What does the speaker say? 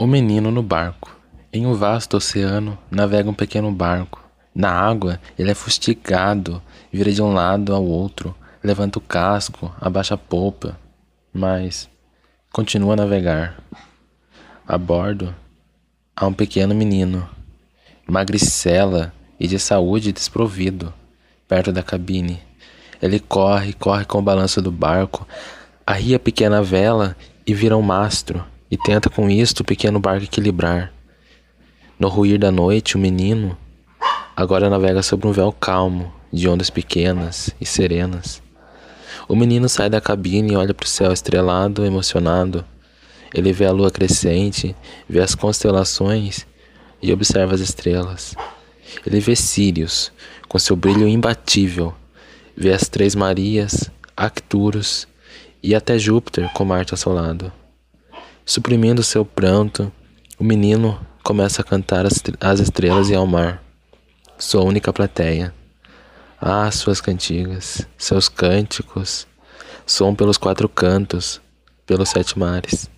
O menino no barco. Em um vasto oceano navega um pequeno barco. Na água, ele é fustigado, vira de um lado ao outro, levanta o casco, abaixa a polpa, mas continua a navegar. A bordo há um pequeno menino, magricela e de saúde desprovido, perto da cabine. Ele corre, corre com o balanço do barco, arria a pequena vela e vira um mastro e tenta com isto o pequeno barco equilibrar. No ruir da noite, o menino agora navega sobre um véu calmo, de ondas pequenas e serenas. O menino sai da cabine e olha para o céu estrelado, emocionado. Ele vê a lua crescente, vê as constelações e observa as estrelas. Ele vê Sírios, com seu brilho imbatível, vê as Três Marias, Arcturus e até Júpiter com Marte assolado. Suprimindo seu pranto, o menino começa a cantar as estrelas e ao mar, sua única plateia. Ah, suas cantigas, seus cânticos, som pelos quatro cantos, pelos sete mares.